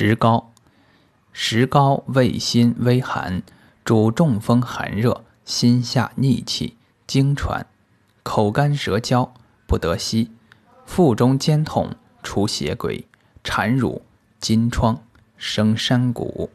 石膏，石膏味辛微寒，主中风寒热、心下逆气、经喘、口干舌焦、不得息、腹中坚痛、出血鬼、产乳、金疮、生山谷。